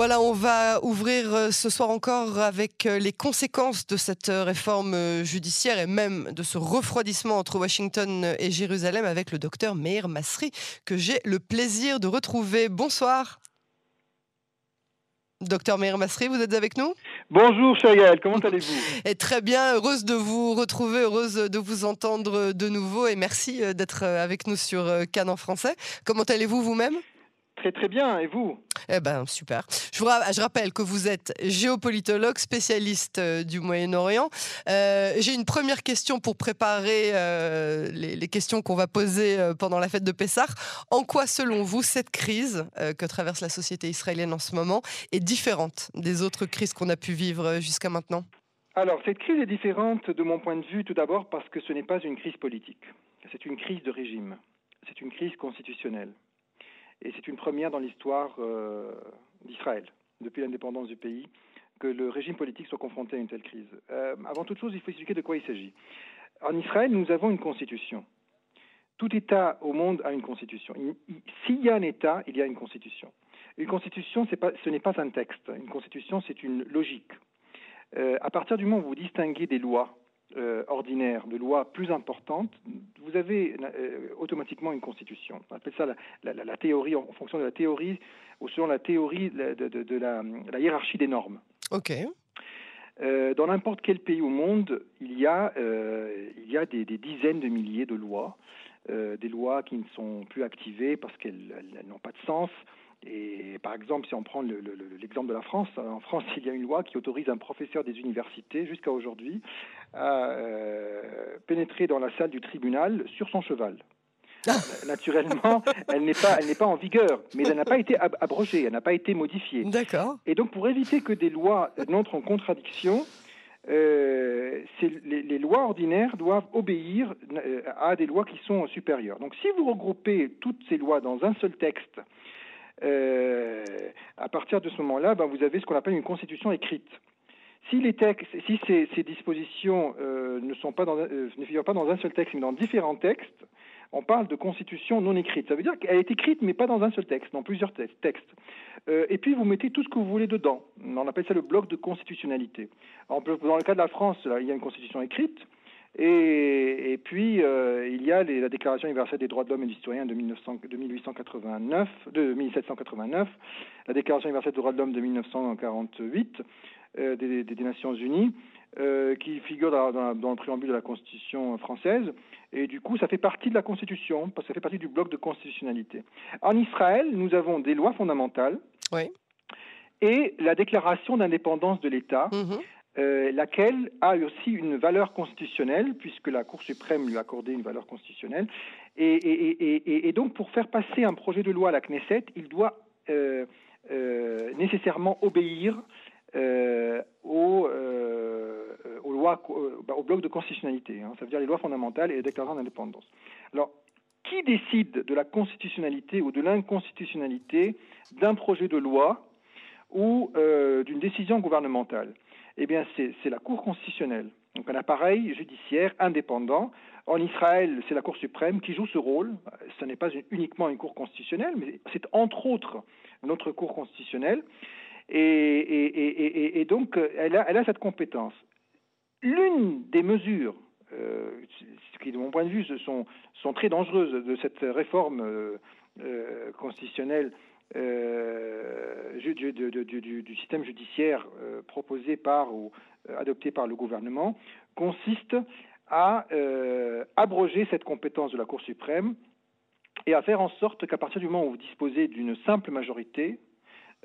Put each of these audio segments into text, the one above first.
Voilà, on va ouvrir euh, ce soir encore avec euh, les conséquences de cette euh, réforme judiciaire et même de ce refroidissement entre Washington et Jérusalem avec le docteur Meir Masri que j'ai le plaisir de retrouver. Bonsoir. Docteur Meir Masri, vous êtes avec nous? Bonjour Gaël, comment allez-vous? Et Très bien, heureuse de vous retrouver, heureuse de vous entendre de nouveau et merci d'être avec nous sur Cannes en français. Comment allez-vous vous-même? Très très bien, et vous? Eh ben super. Je, vous je rappelle que vous êtes géopolitologue, spécialiste euh, du Moyen-Orient. Euh, j'ai une première question pour préparer euh, les, questions qu'on va poser pendant la fête de Pessah. En quoi, selon vous, cette crise que traverse la société israélienne en ce moment est différente des autres crises qu'on a pu vivre jusqu'à maintenant? Alors, cette crise est différente de mon point de vue, tout d'abord parce que ce n'est pas une crise politique. C'est une crise de régime. C'est une crise constitutionnelle. Et c'est une première dans l'histoire euh, d'Israël, depuis l'indépendance du pays, que le régime politique soit confronté à une telle crise. Euh, avant toute chose, il faut expliquer de quoi il s'agit. En Israël, nous avons une constitution. Tout État au monde a une constitution. S'il y a un État, il y a une constitution. Une constitution, ce n'est pas un texte. Une constitution, c'est une logique. Euh, à partir du moment où vous distinguez des lois euh, ordinaire, de lois plus importantes, vous avez euh, automatiquement une constitution. On appelle ça la, théorie, en fonction de la théorie, ou selon la théorie de, la, hiérarchie des normes. OK. Euh, dans n'importe quel pays au monde, il y a, il y a des, dizaines de milliers de lois, des lois qui ne sont plus activées parce qu'elles n'ont pas de sens, et par exemple, si on prend l'exemple de la France, en France, il y a une loi qui autorise un professeur des universités jusqu'à aujourd'hui à euh, pénétrer dans la salle du tribunal sur son cheval. Ah. Naturellement, elle n'est pas, elle n'est pas en vigueur, mais elle n'a pas été abrogée, elle n'a pas été modifiée. D'accord. Et donc, pour éviter que des lois n'entrent en contradiction, euh, les, lois ordinaires doivent obéir euh, à des lois qui sont supérieures. Donc, si vous regroupez toutes ces lois dans un seul texte, euh, à partir de ce moment-là, ben, vous avez ce qu'on appelle une constitution écrite. Si, les textes, si ces, dispositions ne figurent pas dans un seul texte, mais dans différents textes, on parle de constitution non écrite. Ça veut dire qu'elle est écrite, mais pas dans un seul texte, dans plusieurs textes. Euh, et puis vous mettez tout ce que vous voulez dedans. On appelle ça le bloc de constitutionnalité. dans le cas de la France, il y a une constitution écrite. Et, puis, euh, il y a la Déclaration universelle des droits de l'homme et du citoyen de, 1900, de 1889, de 1789, la Déclaration universelle des droits de l'homme de 1948 euh, des, Nations Unies, euh, qui figure dans, dans, dans, le préambule de la Constitution française. Et du coup, ça fait partie de la Constitution, parce que ça fait partie du bloc de constitutionnalité. En Israël, nous avons des lois fondamentales. Oui. Et la déclaration d'indépendance de l'État, mmh. Euh, laquelle a aussi une valeur constitutionnelle, puisque la Cour suprême lui a accordé une valeur constitutionnelle. Et, donc, pour faire passer un projet de loi à la Knesset, il doit euh, nécessairement obéir aux, lois, bah, au bloc de constitutionnalité, hein. ça veut dire les lois fondamentales et les déclarations d'indépendance. Alors, qui décide de la constitutionnalité ou de l'inconstitutionnalité d'un projet de loi ou d'une décision gouvernementale? Eh bien, c'est la Cour constitutionnelle, donc un appareil judiciaire indépendant. En Israël, c'est la Cour suprême qui joue ce rôle. Ce n'est pas uniquement une Cour constitutionnelle, mais c'est entre autres notre Cour constitutionnelle. Et, donc, elle a, cette compétence. L'une des mesures, euh, qui, de mon point de vue, sont, très dangereuses de cette réforme euh, euh, constitutionnelle du, du, système judiciaire proposé par ou adopté par le gouvernement consiste à abroger cette compétence de la Cour suprême et à faire en sorte qu'à partir du moment où vous disposez d'une simple majorité,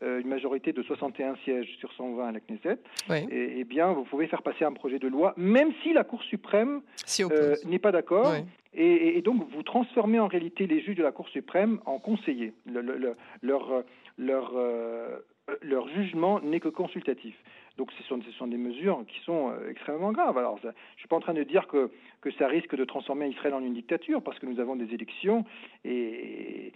une majorité de 61 sièges sur 120 à la Knesset, et, bien, vous pouvez faire passer un projet de loi, même si la Cour suprême n'est pas d'accord, et, donc, vous transformez en réalité les juges de la Cour suprême en conseillers. leur, leur, euh, leur jugement n'est que consultatif. Donc ce sont, des mesures qui sont euh, extrêmement graves. Alors je ne suis pas en train de dire que, ça risque de transformer Israël en une dictature, parce que nous avons des élections et,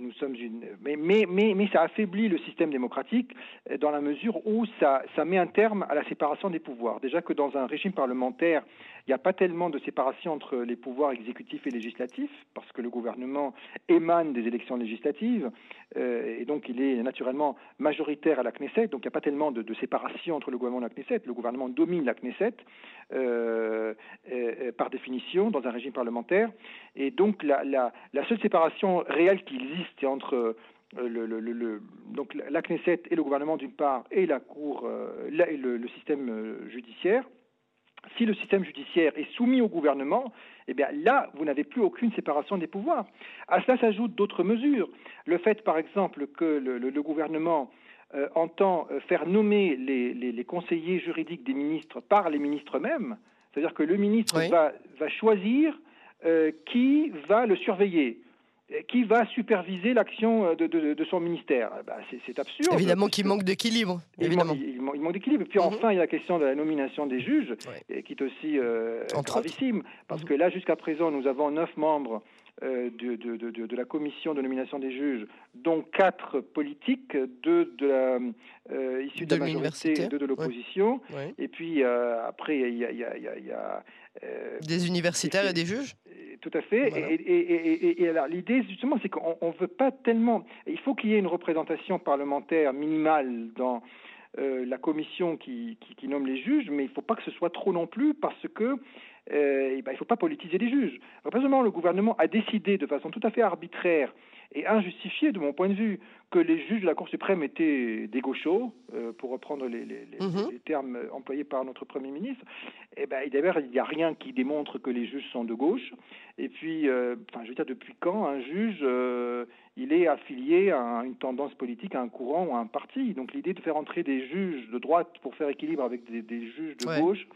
nous sommes une... Mais, ça affaiblit le système démocratique dans la mesure où ça met un terme à la séparation des pouvoirs. Déjà que dans un régime parlementaire, il n'y a pas tellement de séparation entre les pouvoirs exécutifs et législatifs, parce que le gouvernement émane des élections législatives, euh, et donc il est naturellement majoritaire à la Knesset, donc il n'y a pas tellement de, séparation entre le gouvernement et la Knesset. Le gouvernement domine la Knesset par définition dans un régime parlementaire. Et donc la, seule séparation réelle qui existe entre la Knesset et le gouvernement d'une part et la Cour et le, système judiciaire, si le système judiciaire est soumis au gouvernement, eh bien là, vous n'avez plus aucune séparation des pouvoirs. À cela s'ajoutent d'autres mesures. Le fait, par exemple, que le, gouvernement euh, entend euh, faire nommer les, conseillers juridiques des ministres par les ministres eux-mêmes, c'est-à-dire que le ministre va, choisir euh, qui va le surveiller qui va superviser l'action euh, de, son ministère eh ben, C'est absurde. Évidemment qu'il manque d'équilibre. Évidemment. Il, manque d'équilibre. Puis mhm. enfin, il y a la question de la nomination des juges, qui est aussi euh, gravissime. Parce mhm. que là, jusqu'à présent, nous avons neuf membres euh, de, de, la commission de nomination des juges, dont quatre politiques, deux de la, euh, issus de, la majorité et deux de l'opposition. Et puis après, il y a, des universitaires et des juges tout à fait. Et, alors l'idée justement, c'est qu'on ne veut pas tellement. Il faut qu'il y ait une représentation parlementaire minimale dans euh, la commission qui, qui, nomme les juges, mais il ne faut pas que ce soit trop non plus parce que euh, ben, il ne faut pas politiser les juges. Alors, le gouvernement a décidé de façon tout à fait arbitraire et injustifié de mon point de vue que les juges de la Cour suprême étaient des gauchos, euh, pour reprendre les, mhm. termes employés par notre Premier ministre. Et eh ben, d'ailleurs, il n'y a rien qui démontre que les juges sont de gauche. Et puis, euh, enfin, je veux dire, depuis quand un juge, euh, il est affilié à une tendance politique, à un courant ou à un parti? Donc l'idée de faire entrer des juges de droite pour faire équilibre avec des, juges de gauche,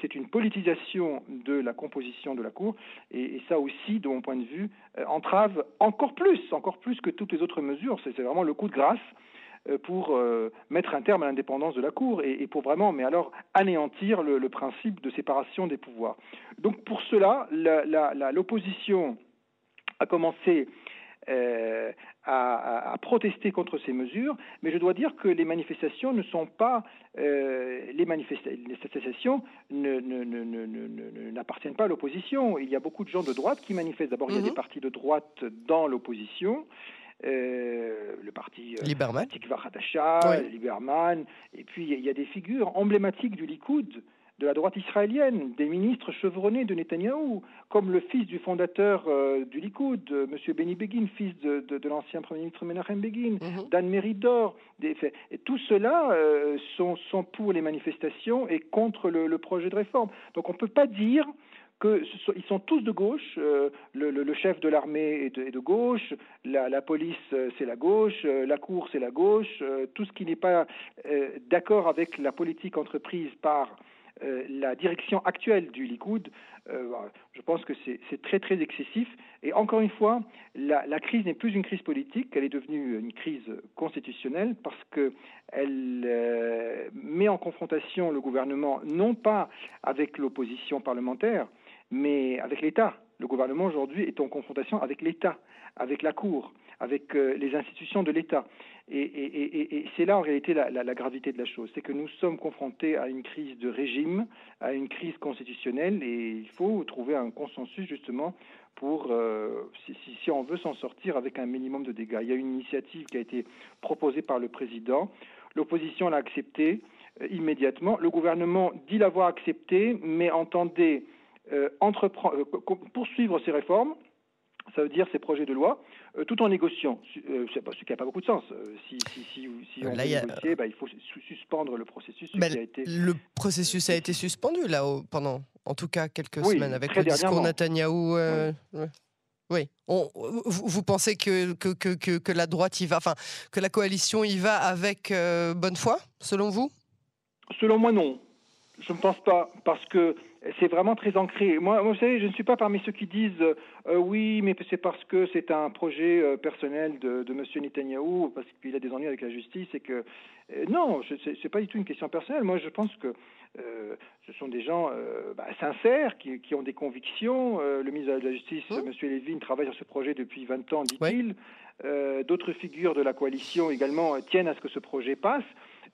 c'est une politisation de la composition de la Cour, et, ça aussi, de mon point de vue, entrave encore plus, encore plus que toutes les autres mesures. C'est vraiment le coup de grâce euh, pour euh, mettre un terme à l'indépendance de la Cour et, pour vraiment, mais alors anéantir le, principe de séparation des pouvoirs. Donc pour cela, l'opposition a commencé euh, à, protester contre ces mesures, mais je dois dire que les manifestations ne sont pas euh, les, manifestations n'appartiennent pas à l'opposition. Il y a beaucoup de gens de droite qui manifestent. D'abord, il y a des mhm. partis de droite dans l'opposition. Euh, le parti euh, Liberman. Tikva Liberman, et puis il y a des figures emblématiques du Likoud de la droite israélienne, des ministres chevronnés de Netanyahou, comme le fils du fondateur euh, du Likoud, euh, M. Benny Begin, fils de, l'ancien Premier ministre Menachem Begin, mhm. Dan Meridor. Des, et tout cela euh, sont, sont, pour les manifestations et contre le, projet de réforme. Donc on ne peut pas dire qu'ils sont tous de gauche. le, chef de l'armée est, de, gauche, la, la police c'est la gauche, la cour c'est la gauche. tout ce qui n'est pas d'accord avec la politique entreprise par euh, la direction actuelle du Likoud, euh, je pense que c'est très très excessif. Et encore une fois, la, crise n'est plus une crise politique, elle est devenue une crise constitutionnelle parce qu'elle euh, met en confrontation le gouvernement non pas avec l'opposition parlementaire, mais avec l'État. Le gouvernement aujourd'hui est en confrontation avec l'État, avec la Cour, avec les institutions de l'État. Et, c'est là en réalité la, gravité de la chose, c'est que nous sommes confrontés à une crise de régime, à une crise constitutionnelle, et il faut trouver un consensus justement pour, euh, si, on veut s'en sortir avec un minimum de dégâts. Il y a une initiative qui a été proposée par le président, l'opposition l'a acceptée euh, immédiatement, le gouvernement dit l'avoir acceptée, mais entendait euh, poursuivre ces réformes ça veut dire ces projets de loi, euh, tout en négociant, euh, ce qui n'a pas beaucoup de sens. Euh, si, si, si, si on veut négocier, bah, il faut suspendre le processus. Bah, le processus a été suspendu là pendant, en tout cas, quelques semaines avec le discours Netanyahou. Oui. vous, pensez que que, que, que, la droite y va, enfin que la coalition y va avec bonne foi, selon vous? Selon moi, non. Je ne pense pas, parce que c'est vraiment très ancré. Moi, vous savez, je ne suis pas parmi ceux qui disent euh, oui, mais c'est parce que c'est un projet euh, personnel de, de M. Netanyahou, parce qu'il a des ennuis avec la justice, et que euh, non, ce n'est pas du tout une question personnelle. Moi, je pense que ce sont des gens bah, sincères qui, qui, ont des convictions. le ministre de la Justice, mmh. M. Levin, travaille sur ce projet depuis 20 ans, dit-il. D'autres figures de la coalition également tiennent à ce que ce projet passe.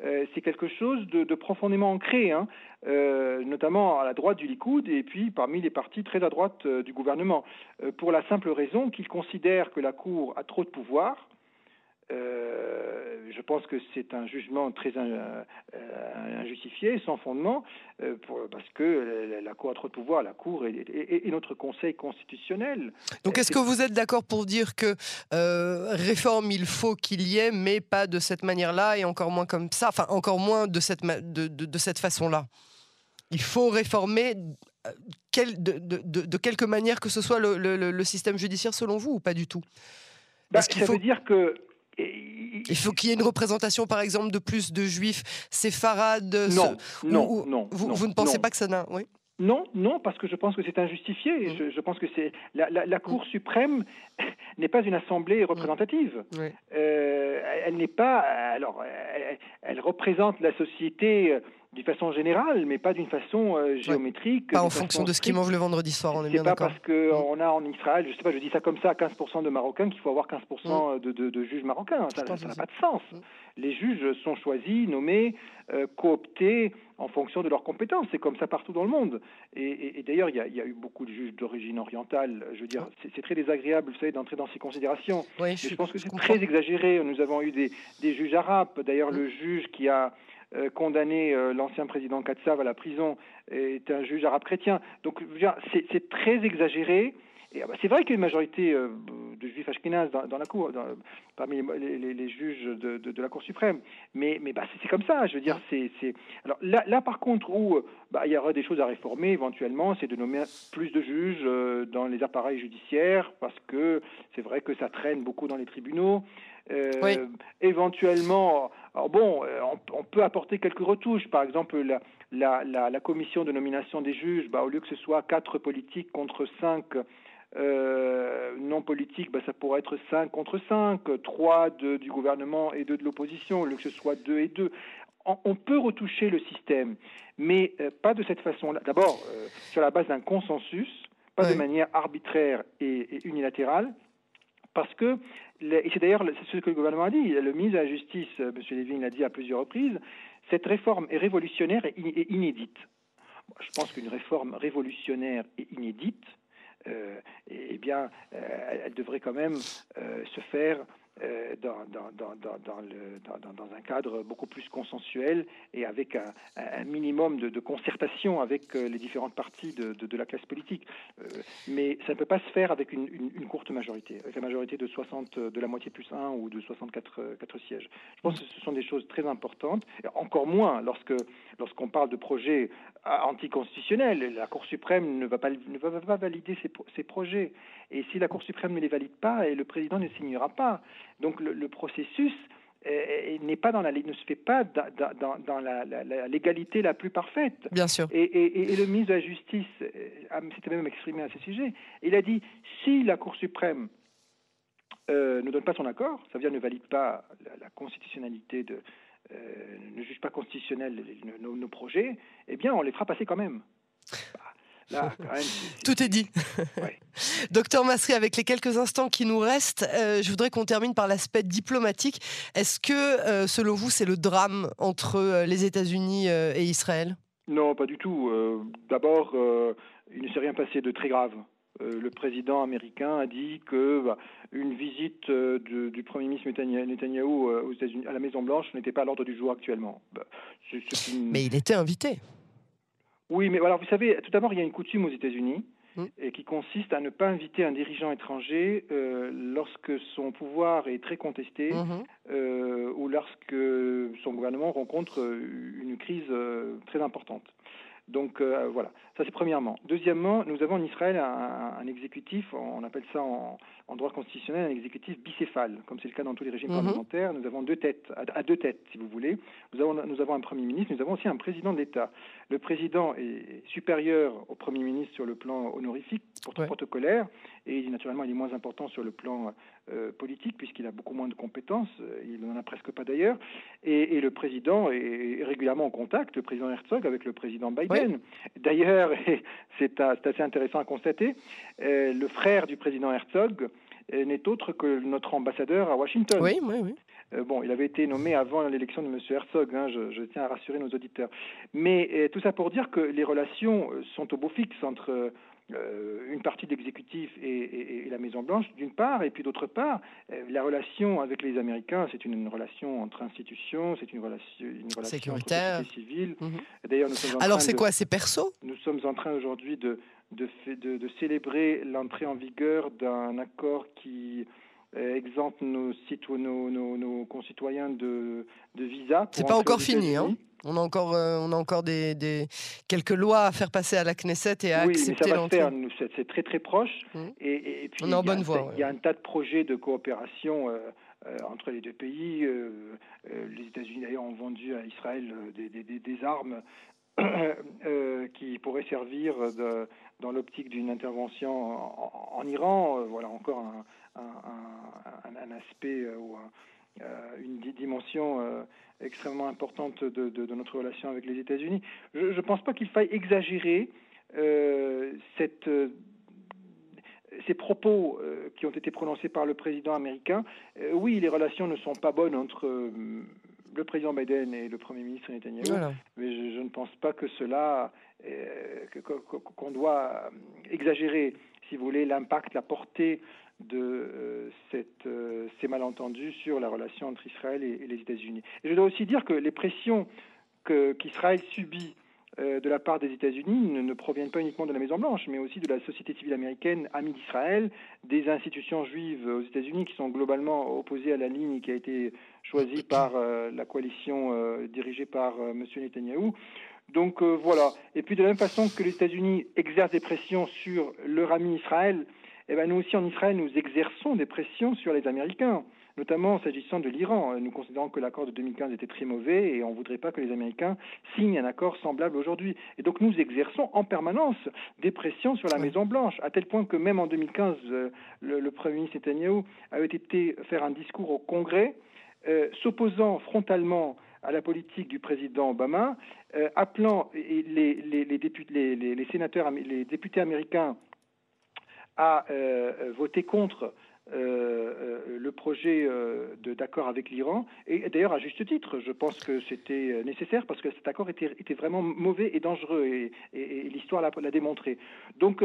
Euh, c'est quelque chose de, profondément ancré, hein, euh, notamment à la droite du Likoud et puis parmi les partis très à droite euh, du gouvernement, pour la simple raison qu'ils considèrent que la Cour a trop de pouvoir. Euh, je pense que c'est un jugement très euh, injustifié, sans fondement, parce que la, Cour a trop de pouvoir, la Cour et, notre Conseil constitutionnel. Donc est-ce que vous êtes d'accord pour dire que réforme il faut qu'il y ait, mais pas de cette manière-là et encore moins comme ça, enfin encore moins de cette, de, de cette façon-là? Il faut réformer de, quelque manière que ce soit le, système judiciaire selon vous ou pas du tout? Bah, Ça faut... veut dire que il faut qu'il y ait une représentation, par exemple, de plus de juifs séfarades. Non, non, non, vous, ne pensez pas que ça n'a. Oui. Non, non, parce que je pense que c'est injustifié. Mmh. Je, pense que c'est la, Cour mmh. suprême n'est pas une assemblée représentative. Mmh. Euh, elle n'est pas. Alors, elle, représente la société d'une façon générale, mais pas d'une façon euh, géométrique. Pas en fonction de ce qu'ils mangent le vendredi soir, on est, bien d'accord. C'est pas parce qu'on a en Israël, je sais pas, je dis ça comme ça, 15% de Marocains qu'il faut avoir 15% mm. de, de, de, juges marocains. Ça n'a pas de sens. Mm. Les juges sont choisis, nommés, euh, cooptés en fonction de leurs compétences. C'est comme ça partout dans le monde. Et, d'ailleurs, il y, a eu beaucoup de juges d'origine orientale. Je veux dire, c'est très désagréable, vous savez, d'entrer dans ces considérations. je, pense que c'est très exagéré. Nous avons eu des, des juges arabes. D'ailleurs, mm. le juge qui a euh, condamné euh, l'ancien président Katsav à la prison est un juge arabe chrétien. Donc c'est très exagéré. Ah bah, c'est vrai qu'il y a une majorité euh, de juifs ashkénazes dans, la cour, parmi les, juges de, la Cour suprême. Mais, mais bah, c'est comme ça, je veux dire. c'est Alors là, par contre, où bah, il y aura des choses à réformer éventuellement, c'est de nommer plus de juges dans les appareils judiciaires, parce que c'est vrai que ça traîne beaucoup dans les tribunaux. Euh, éventuellement, alors bon, euh, on, peut apporter quelques retouches. Par exemple, la, la, commission de nomination des juges, bah, au lieu que ce soit quatre politiques contre cinq euh, non politiques, bah, ça pourrait être cinq contre cinq, trois du gouvernement et deux de l'opposition, au lieu que ce soit deux et deux. On, peut retoucher le système, mais pas de cette façon-là. D'abord, sur la base d'un consensus, pas de manière arbitraire et unilatérale parce que, et c'est d'ailleurs ce que le gouvernement a dit, le ministre de la Justice, euh, M. Lévin l'a dit à plusieurs reprises, cette réforme est révolutionnaire et inédite. Je pense qu'une réforme révolutionnaire et inédite, euh, eh bien, euh, elle devrait quand même se faire dans, dans, un cadre beaucoup plus consensuel et avec un, minimum de, concertation avec euh, les différentes parties de, la classe politique. Euh, mais ça ne peut pas se faire avec une, courte majorité, avec la majorité de 60, de la moitié plus 1 ou de 64 4 sièges. Je pense que ce sont des choses très importantes, encore moins lorsque lorsqu'on parle de projets anticonstitutionnels. La Cour suprême ne va pas, ne va pas valider ces, ces projets. Et si la Cour suprême ne les valide pas, et le président ne signera pas. Donc le, processus euh, euh, n'est pas dans la ne se fait pas dans, dans, la, légalité la plus parfaite. Bien sûr. Et, le ministre de la Justice euh, s'était même exprimé à ce sujet. Il a dit si la Cour suprême ne donne pas son accord, ça veut dire ne valide pas la, constitutionnalité de, ne juge pas constitutionnel nos, nos, projets, eh bien on les fera passer quand même. Tout est dit. Docteur Massery, avec les quelques instants qui nous restent, euh, je voudrais qu'on termine par l'aspect diplomatique. Est-ce que, euh, selon vous, c'est le drame entre euh, les États-Unis et Israël? Non, pas du tout. D'abord, il ne s'est rien passé de très grave. le président américain a dit que bah, une visite du Premier ministre Netanyahou aux États-Unis à la Maison Blanche n'était pas à l'ordre du jour actuellement. Bah, Mais il était invité. Oui, mais alors vous savez, tout d'abord, il y a une coutume aux États-Unis mm. et qui consiste à ne pas inviter un dirigeant étranger euh, lorsque son pouvoir est très contesté mm-hmm. euh, ou lorsque son gouvernement rencontre une crise euh, très importante. Donc voilà, ça c'est premièrement. Deuxièmement, nous avons en Israël un, exécutif, on appelle ça en, droit constitutionnel un exécutif bicéphale, comme c'est le cas dans tous les régimes mm-hmm. parlementaires. Nous avons deux têtes, à, deux têtes si vous voulez. Nous avons, nous avons un Premier ministre, nous avons aussi un président de l'État. Le président est supérieur au Premier ministre sur le plan honorifique, protocolaire, et naturellement il est moins important sur le plan euh, politique puisqu'il a beaucoup moins de compétences, euh, il n'en a presque pas d'ailleurs, et, le président est régulièrement en contact, le président Herzog, avec le président Biden. D'ailleurs, c'est assez intéressant à constater, euh, le frère du président Herzog n'est autre que notre ambassadeur à Washington. Oui, oui, oui. Euh, bon, il avait été nommé avant l'élection de M. Herzog, hein, je, tiens à rassurer nos auditeurs. Mais euh, tout ça pour dire que les relations euh, sont au beau fixe entre une partie de l'exécutif et, la Maison Blanche, d'une part, et puis d'autre part, la relation avec les Américains, c'est une, relation entre institutions, c'est une relation, une relation sécuritaire, entre civile. Mhm. D'ailleurs, alors c'est quoi, c'est perso? Nous sommes en train aujourd'hui de de, de, célébrer l'entrée en vigueur d'un accord qui euh, exempte nos, nos, nos, nos, concitoyens de, de visa. C'est pas encore fini, hein on a encore, euh, on a encore des, des, quelques lois à faire passer à la Knesset et à accepter l'entrée. C'est très très proche. Mmh. Et, et, puis, on est en bonne voie. Il y a un tas de projets de coopération euh, entre les deux pays. les États-Unis d'ailleurs ont vendu à Israël des, des, des armes qui pourraient servir de, dans l'optique d'une intervention en, Iran. voilà encore un, un, aspect ou une dimension extrêmement importante de, notre relation avec les États-Unis. Je ne pense pas qu'il faille exagérer euh, cette, euh, ces propos euh, qui ont été prononcés par le président américain. oui, les relations ne sont pas bonnes entre le président Biden et le Premier ministre Netanyahu, mais je, ne pense pas que cela, qu'on doit exagérer, si vous voulez, l'impact, la portée de euh, cette, euh, ces malentendus sur la relation entre Israël et, les États-Unis. Et je dois aussi dire que les pressions qu'Israël subit euh, de la part des États-Unis ne, proviennent pas uniquement de la Maison-Blanche, mais aussi de la société civile américaine amie d'Israël, des institutions juives aux États-Unis qui sont globalement opposées à la ligne qui a été choisie par la coalition dirigée par M. Netanyahou. Donc voilà. Et puis de la même façon que les États-Unis exercent des pressions sur leur ami Israël, eh ben, nous aussi en Israël, nous exerçons des pressions sur les Américains, notamment s'agissant de l'Iran. Nous considérons que l'accord de 2015 était très mauvais et on ne voudrait pas que les Américains signent un accord semblable aujourd'hui. Et donc nous exerçons en permanence des pressions sur la Maison-Blanche, à tel point que même en 2015, euh, le, Premier ministre Netanyahu avait été faire un discours au Congrès euh, s'opposant frontalement à la politique du président Obama, euh, appelant les, les, députés, les, sénateurs, les députés américains a euh, voté contre euh, le projet d'accord avec l'Iran, et d'ailleurs à juste titre, je pense que c'était nécessaire parce que cet accord était, était vraiment mauvais et dangereux, et, l'histoire l'a démontré. Donc,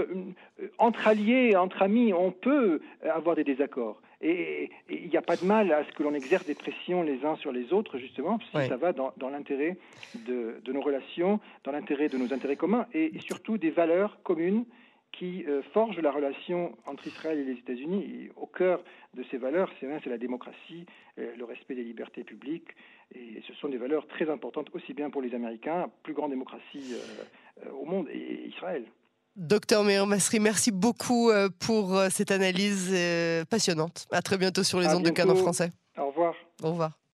entre alliés, entre amis, on peut avoir des désaccords. Et il n'y a pas de mal à ce que l'on exerce des pressions les uns sur les autres, justement, si ça va dans, l'intérêt de, de, nos relations, dans l'intérêt de nos intérêts communs, et surtout des valeurs communes qui euh, forge la relation entre Israël et les États-Unis. Au cœur de ces valeurs, c'est la démocratie, euh, le respect des libertés publiques, et ce sont des valeurs très importantes aussi bien pour les Américains, plus grande démocratie euh, au monde, et Israël. Docteur Meir Masri, merci beaucoup pour cette analyse passionnante. À très bientôt sur les ondes de Canon français. Au revoir. Au revoir.